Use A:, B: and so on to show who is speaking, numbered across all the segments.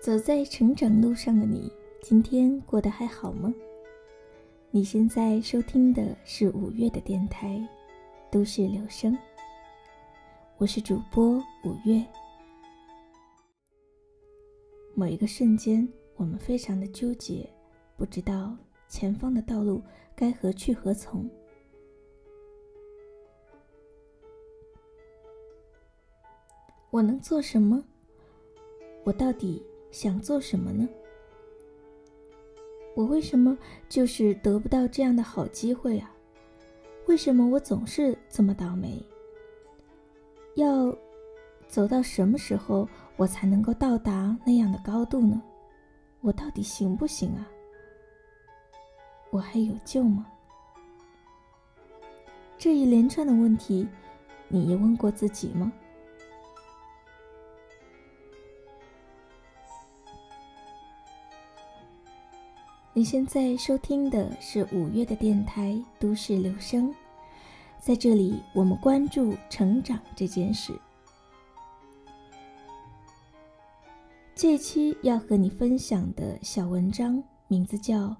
A: 走在成长路上的你，今天过得还好吗？你现在收听的是五月的电台《都市留声》，我是主播五月。某一个瞬间，我们非常的纠结，不知道前方的道路该何去何从。我能做什么？我到底想做什么呢？我为什么就是得不到这样的好机会啊？为什么我总是这么倒霉？要走到什么时候，我才能够到达那样的高度呢？我到底行不行啊？我还有救吗？这一连串的问题，你也问过自己吗？你现在收听的是五月的电台《都市留声》，在这里，我们关注成长这件事。这期要和你分享的小文章名字叫《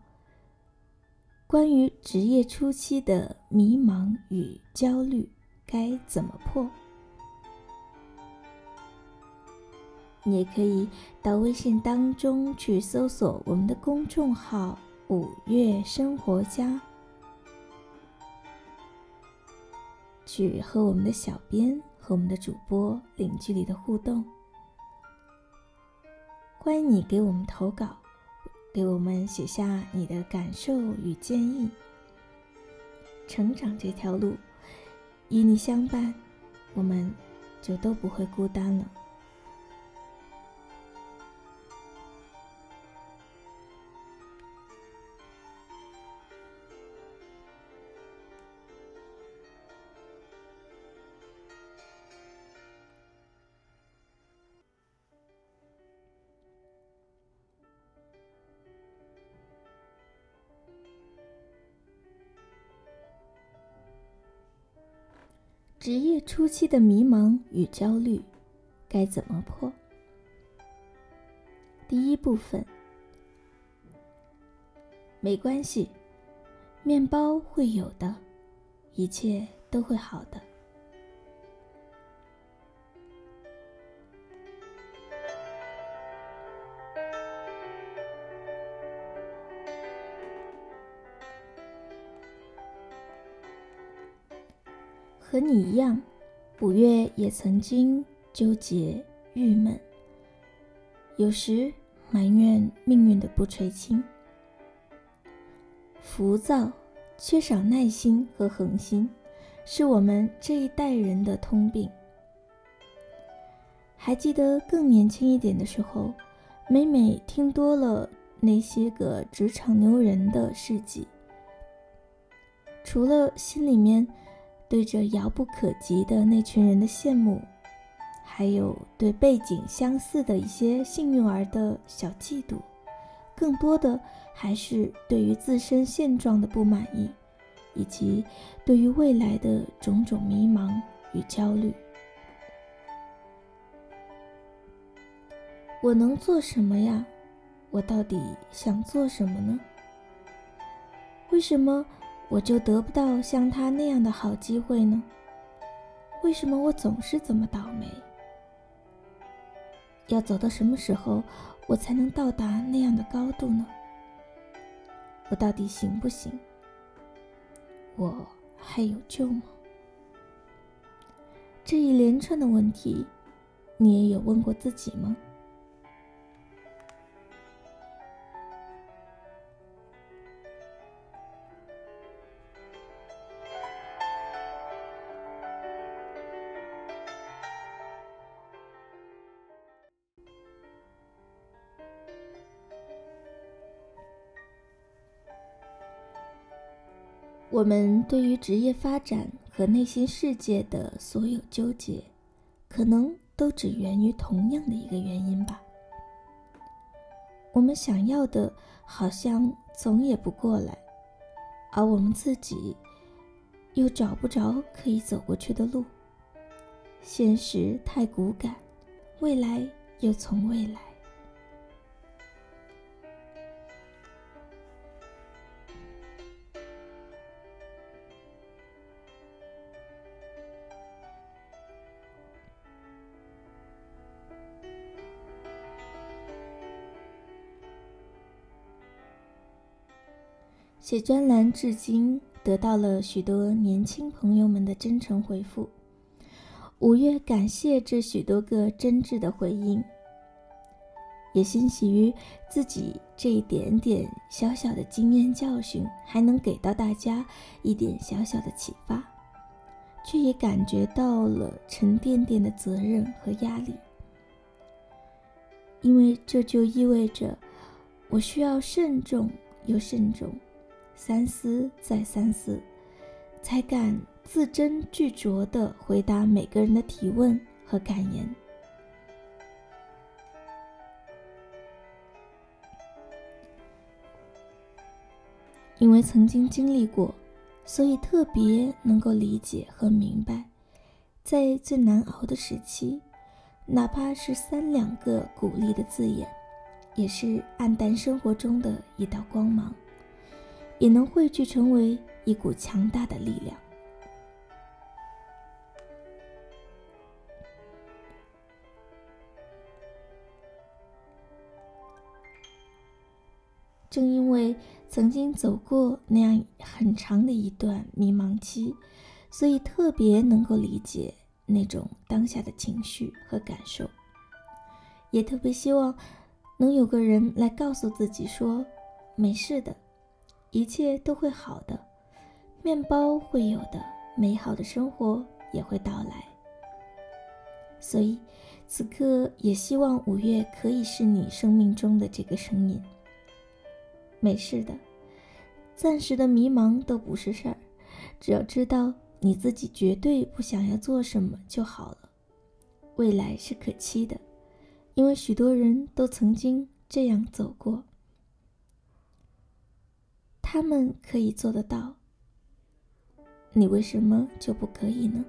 A: 关于职业初期的迷茫与焦虑该怎么破》。你也可以到微信当中去搜索我们的公众号“五月生活家”，去和我们的小编和我们的主播零距离的互动。欢迎你给我们投稿，给我们写下你的感受与建议。成长这条路，与你相伴，我们就都不会孤单了。职业初期的迷茫与焦虑，该怎么破？第一部分，没关系，面包会有的，一切都会好的。和你一样，五月也曾经纠结、郁闷，有时埋怨命运的不垂青，浮躁、缺少耐心和恒心，是我们这一代人的通病。还记得更年轻一点的时候，每每听多了那些个职场牛人的事迹，除了心里面。对着遥不可及的那群人的羡慕，还有对背景相似的一些幸运儿的小嫉妒，更多的还是对于自身现状的不满意，以及对于未来的种种迷茫与焦虑。我能做什么呀？我到底想做什么呢？为什么？我就得不到像他那样的好机会呢？为什么我总是这么倒霉？要走到什么时候，我才能到达那样的高度呢？我到底行不行？我还有救吗？这一连串的问题，你也有问过自己吗？我们对于职业发展和内心世界的所有纠结，可能都只源于同样的一个原因吧。我们想要的，好像总也不过来，而我们自己又找不着可以走过去的路。现实太骨感，未来又从未来。写专栏至今得到了许多年轻朋友们的真诚回复。五月感谢这许多个真挚的回应，也欣喜于自己这一点点小小的经验教训还能给到大家一点小小的启发，却也感觉到了沉甸甸的责任和压力。因为这就意味着，我需要慎重又慎重，三思再三思，才敢字斟句酌地回答每个人的提问和感言。因为曾经经历过，所以特别能够理解和明白，在最难熬的时期。哪怕是三两个鼓励的字眼，也是暗淡生活中的一道光芒，也能汇聚成为一股强大的力量。正因为曾经走过那样很长的一段迷茫期，所以特别能够理解。那种当下的情绪和感受，也特别希望能有个人来告诉自己说：“没事的，一切都会好的，面包会有的，美好的生活也会到来。”所以，此刻也希望五月可以是你生命中的这个声音。没事的，暂时的迷茫都不是事儿，只要知道。你自己绝对不想要做什么就好了，未来是可期的，因为许多人都曾经这样走过，他们可以做得到，你为什么就不可以呢？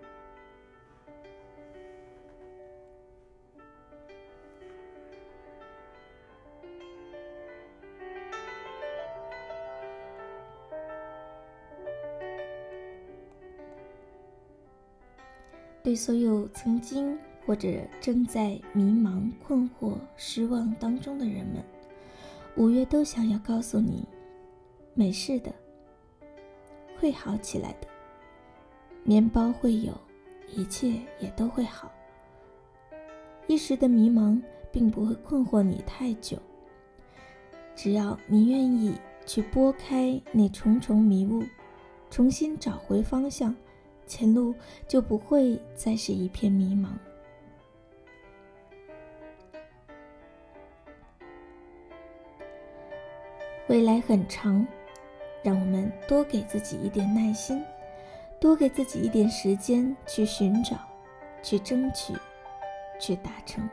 A: 对所有曾经或者正在迷茫、困惑、失望当中的人们，五月都想要告诉你：没事的，会好起来的。面包会有，一切也都会好。一时的迷茫并不会困惑你太久，只要你愿意去拨开那重重迷雾，重新找回方向。前路就不会再是一片迷茫。未来很长，让我们多给自己一点耐心，多给自己一点时间去寻找、去争取、去达成。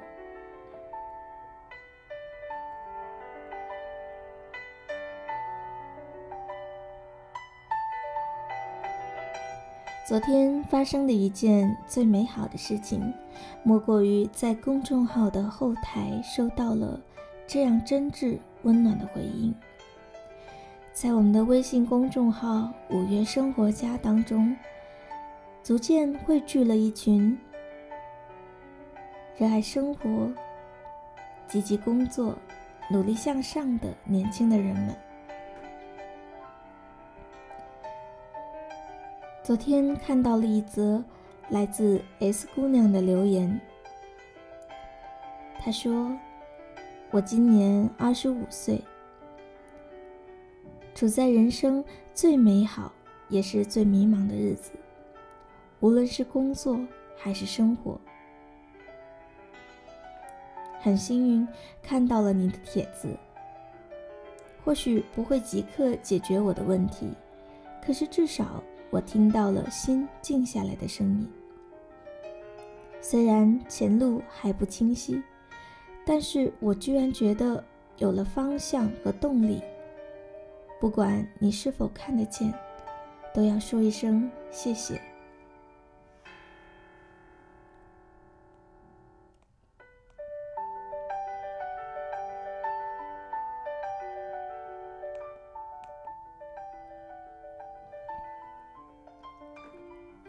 A: 昨天发生的一件最美好的事情，莫过于在公众号的后台收到了这样真挚温暖的回应。在我们的微信公众号“五月生活家”当中，逐渐汇聚了一群热爱生活、积极工作、努力向上的年轻的人们。昨天看到了一则来自 S 姑娘的留言。她说：“我今年二十五岁，处在人生最美好也是最迷茫的日子，无论是工作还是生活。很幸运看到了你的帖子，或许不会即刻解决我的问题，可是至少……”我听到了心静下来的声音。虽然前路还不清晰，但是我居然觉得有了方向和动力。不管你是否看得见，都要说一声谢谢。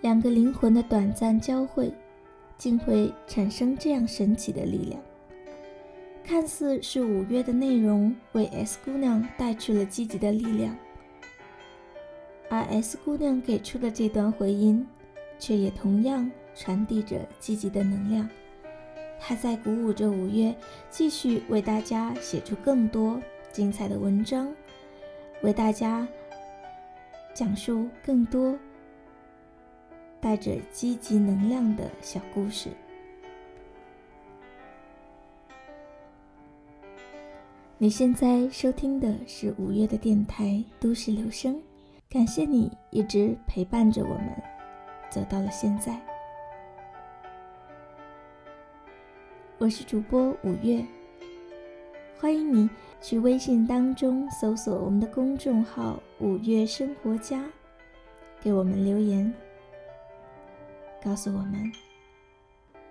A: 两个灵魂的短暂交汇，竟会产生这样神奇的力量。看似是五月的内容为 S 姑娘带去了积极的力量，而 S 姑娘给出的这段回音，却也同样传递着积极的能量。她在鼓舞着五月继续为大家写出更多精彩的文章，为大家讲述更多带着积极能量的小故事。你现在收听的是五月的电台《都市留声》，感谢你一直陪伴着我们，走到了现在。我是主播五月，欢迎你去微信当中搜索我们的公众号“五月生活家”，给我们留言，告诉我们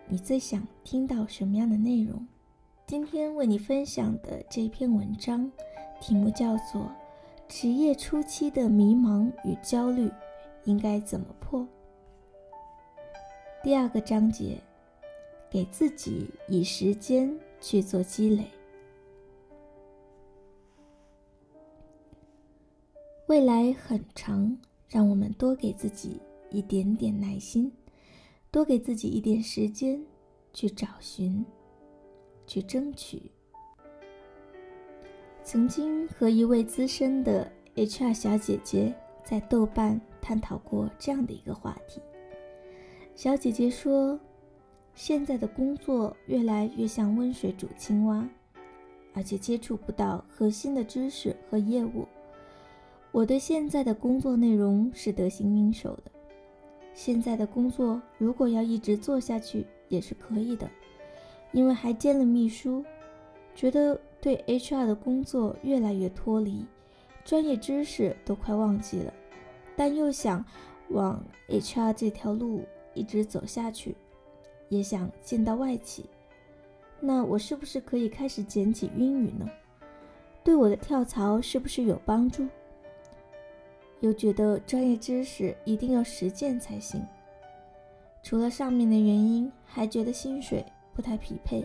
A: 你最想听到什么样的内容。今天为你分享的这篇文章，题目叫做《职业初期的迷茫与焦虑应该怎么破》。第二个章节，给自己以时间去做积累。未来很长，让我们多给自己一点点耐心，多给自己一点时间去找寻。去争取。曾经和一位资深的 HR 小姐姐在豆瓣探讨过这样的一个话题。小姐姐说：“现在的工作越来越像温水煮青蛙，而且接触不到核心的知识和业务。我对现在的工作内容是得心应手的。现在的工作如果要一直做下去也是可以的。”因为还兼了秘书，觉得对 HR 的工作越来越脱离，专业知识都快忘记了，但又想往 HR 这条路一直走下去，也想见到外企，那我是不是可以开始捡起英语呢？对我的跳槽是不是有帮助？又觉得专业知识一定要实践才行。除了上面的原因，还觉得薪水。不太匹配，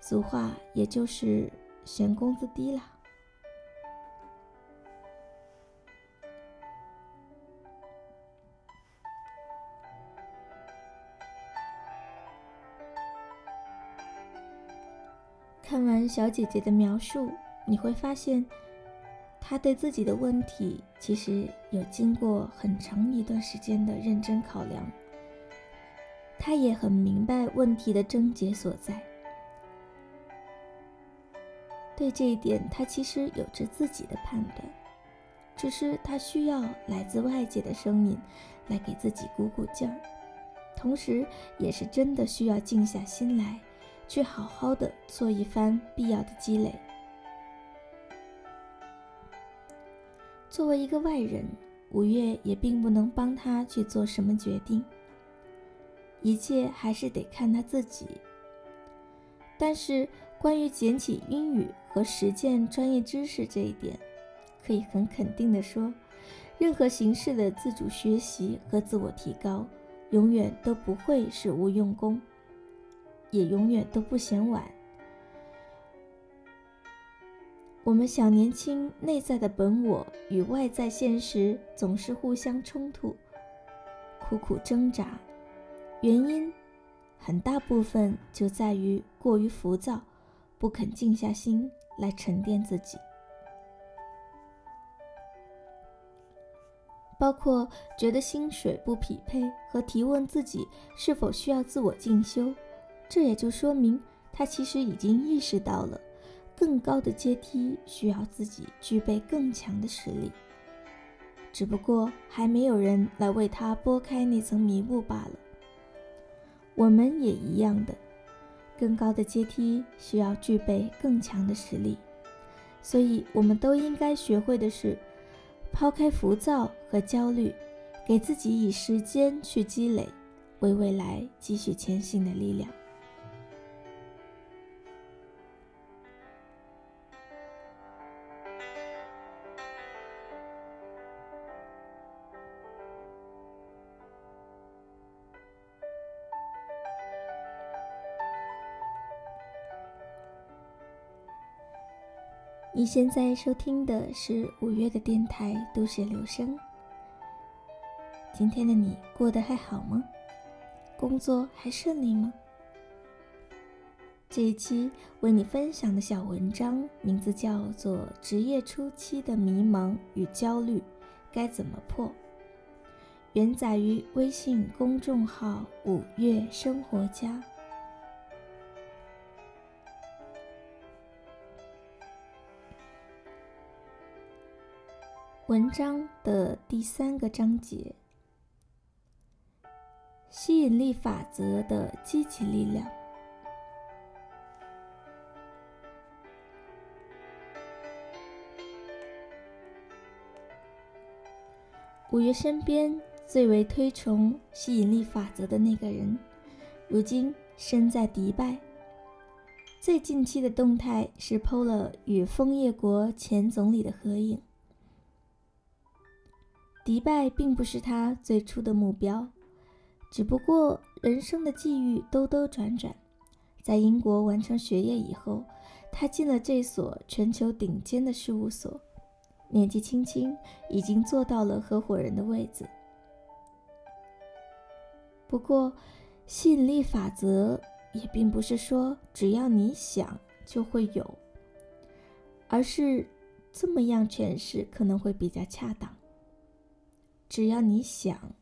A: 俗话也就是嫌工资低啦。看完小姐姐的描述，你会发现，她对自己的问题其实有经过很长一段时间的认真考量。他也很明白问题的症结所在，对这一点，他其实有着自己的判断，只是他需要来自外界的声音来给自己鼓鼓劲儿，同时也是真的需要静下心来，去好好的做一番必要的积累。作为一个外人，五月也并不能帮他去做什么决定。一切还是得看他自己。但是，关于捡起英语和实践专业知识这一点，可以很肯定的说，任何形式的自主学习和自我提高，永远都不会是无用功，也永远都不嫌晚。我们小年轻内在的本我与外在现实总是互相冲突，苦苦挣扎。原因很大部分就在于过于浮躁，不肯静下心来沉淀自己，包括觉得薪水不匹配和提问自己是否需要自我进修，这也就说明他其实已经意识到了更高的阶梯需要自己具备更强的实力，只不过还没有人来为他拨开那层迷雾罢了。我们也一样的，更高的阶梯需要具备更强的实力，所以我们都应该学会的是，抛开浮躁和焦虑，给自己以时间去积累，为未来继续前行的力量。你现在收听的是五月的电台《都市留声》，今天的你过得还好吗？工作还顺利吗？这一期为你分享的小文章名字叫做《职业初期的迷茫与焦虑该怎么破》，原载于微信公众号“五月生活家”。文章的第三个章节：吸引力法则的积极力量。五月身边最为推崇吸引力法则的那个人，如今身在迪拜。最近期的动态是 PO 了与枫叶国前总理的合影。迪拜并不是他最初的目标，只不过人生的际遇兜兜转转，在英国完成学业以后，他进了这所全球顶尖的事务所，年纪轻轻已经做到了合伙人的位子。不过，吸引力法则也并不是说只要你想就会有，而是这么样诠释可能会比较恰当。只要你想，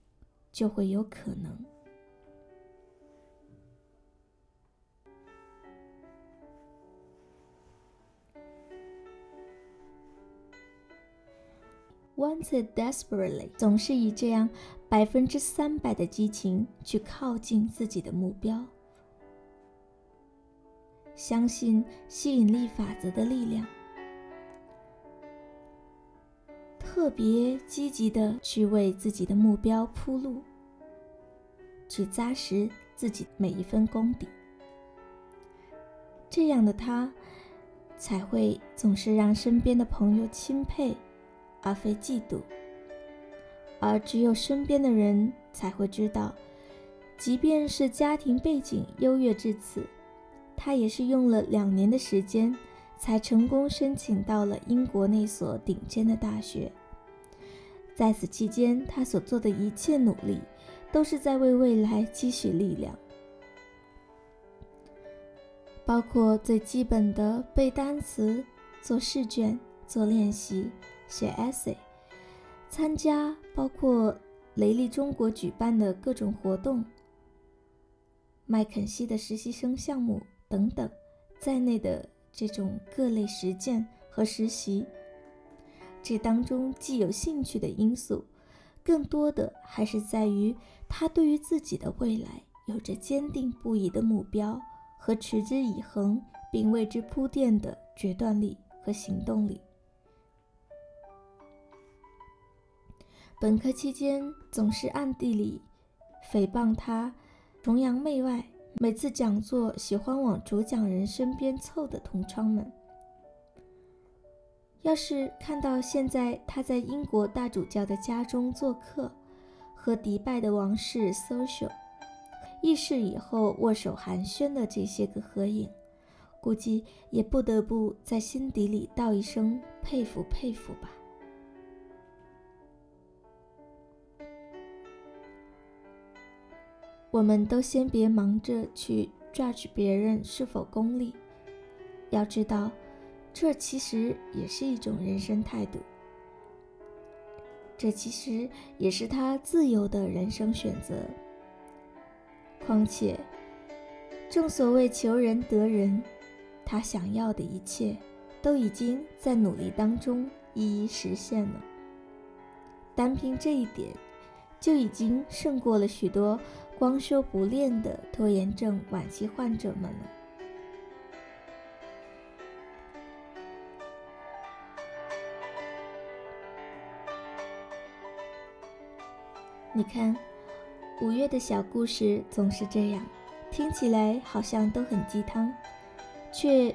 A: 就会有可能。Wanted desperately，总是以这样百分之三百的激情去靠近自己的目标，相信吸引力法则的力量。特别积极的去为自己的目标铺路，去扎实自己每一分功底。这样的他，才会总是让身边的朋友钦佩，而非嫉妒。而只有身边的人才会知道，即便是家庭背景优越至此，他也是用了两年的时间，才成功申请到了英国那所顶尖的大学。在此期间，他所做的一切努力，都是在为未来积蓄力量，包括最基本的背单词、做试卷、做练习、写 essay、参加包括雷利中国举办的各种活动、麦肯锡的实习生项目等等在内的这种各类实践和实习。这当中既有兴趣的因素，更多的还是在于他对于自己的未来有着坚定不移的目标和持之以恒并为之铺垫的决断力和行动力。本科期间总是暗地里诽谤他崇洋媚外，每次讲座喜欢往主讲人身边凑的同窗们。要是看到现在他在英国大主教的家中做客，和迪拜的王室 social，议事以后握手寒暄的这些个合影，估计也不得不在心底里道一声佩服佩服吧。我们都先别忙着去 judge 别人是否功利，要知道。这其实也是一种人生态度，这其实也是他自由的人生选择。况且，正所谓求人得人，他想要的一切都已经在努力当中一一实现了。单凭这一点，就已经胜过了许多光说不练的拖延症晚期患者们了。你看，五月的小故事总是这样，听起来好像都很鸡汤，却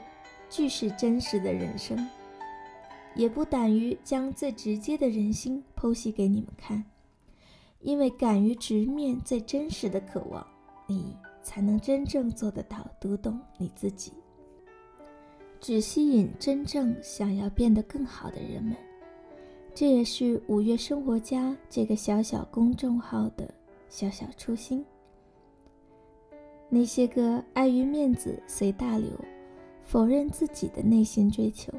A: 俱是真实的人生。也不胆于将最直接的人心剖析给你们看，因为敢于直面最真实的渴望，你才能真正做得到读懂你自己。只吸引真正想要变得更好的人们。这也是五月生活家这个小小公众号的小小初心。那些个碍于面子随大流，否认自己的内心追求，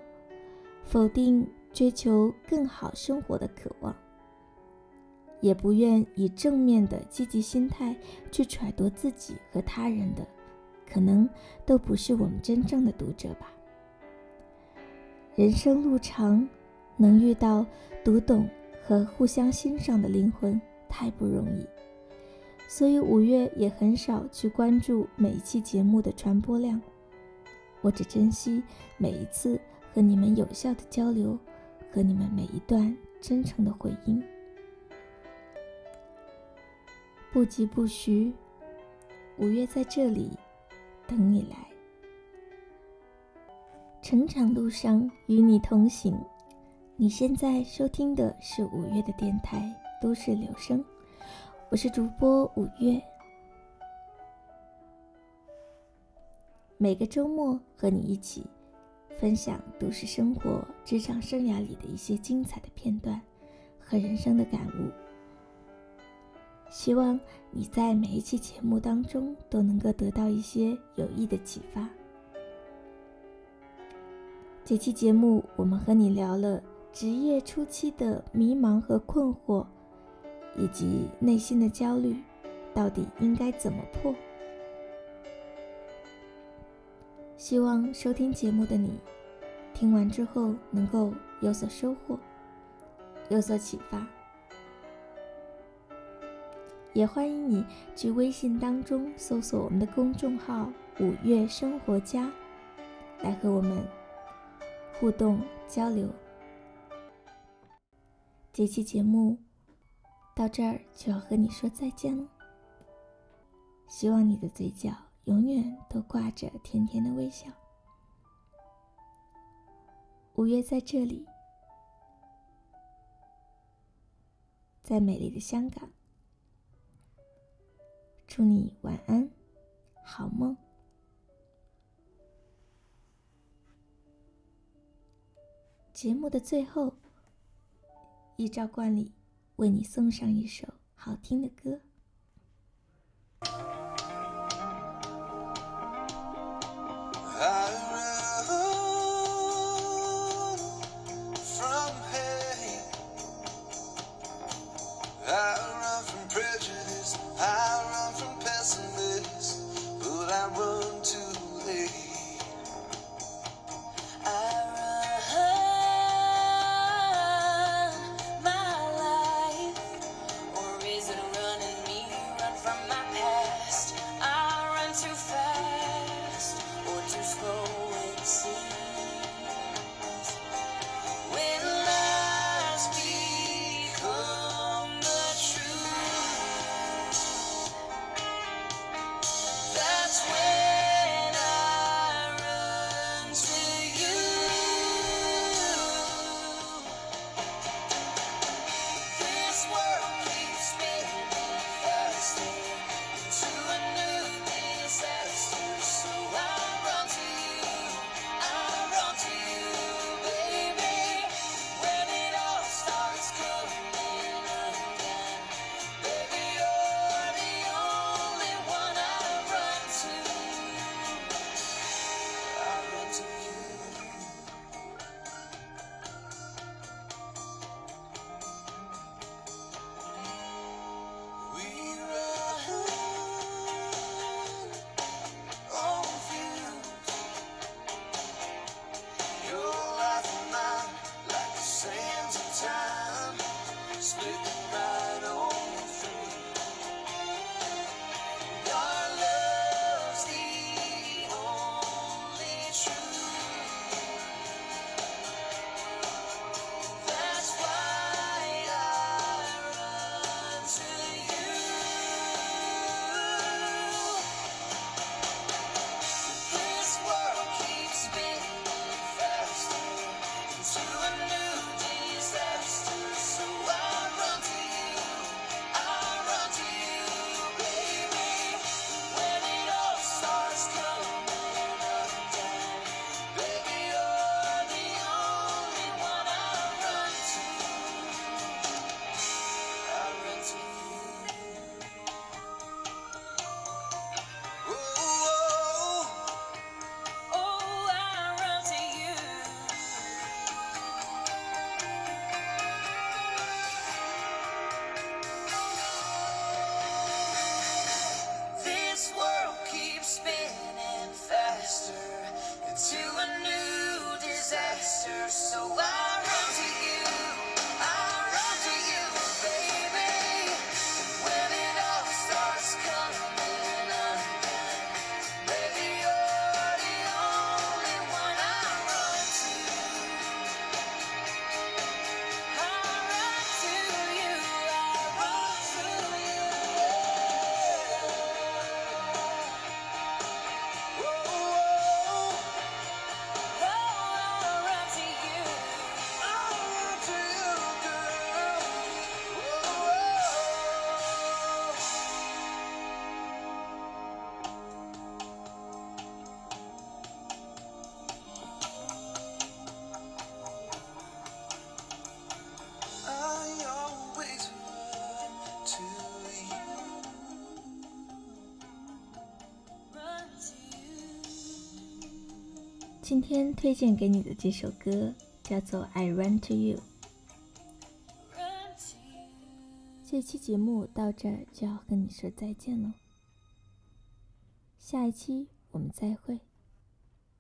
A: 否定追求更好生活的渴望，也不愿以正面的积极心态去揣度自己和他人的，可能都不是我们真正的读者吧。人生路长，能遇到读懂和互相欣赏的灵魂太不容易。所以五月也很少去关注每一期节目的传播量，我只珍惜每一次和你们有效的交流，和你们每一段真诚的回应。不疾不徐，五月在这里等你来，成长路上与你同行。你现在收听的是五月的电台《都市留声》。我是主播五月，每个周末和你一起分享都市生活、职场生涯里的一些精彩的片段和人生的感悟。希望你在每一期节目当中都能够得到一些有益的启发。这期节目我们和你聊了职业初期的迷茫和困惑。以及内心的焦虑，到底应该怎么破？希望收听节目的你，听完之后能够有所收获，有所启发。也欢迎你去微信当中搜索我们的公众号“五月生活家”，来和我们互动交流。这期节目。到这儿就要和你说再见了。希望你的嘴角永远都挂着甜甜的微笑。五月在这里，在美丽的香港，祝你晚安，好梦。节目的最后，依照惯例。为你送上一首好听的歌。今天推荐给你的这首歌叫做《I Run to You》。这期节目到这就要和你说再见了，下一期我们再会。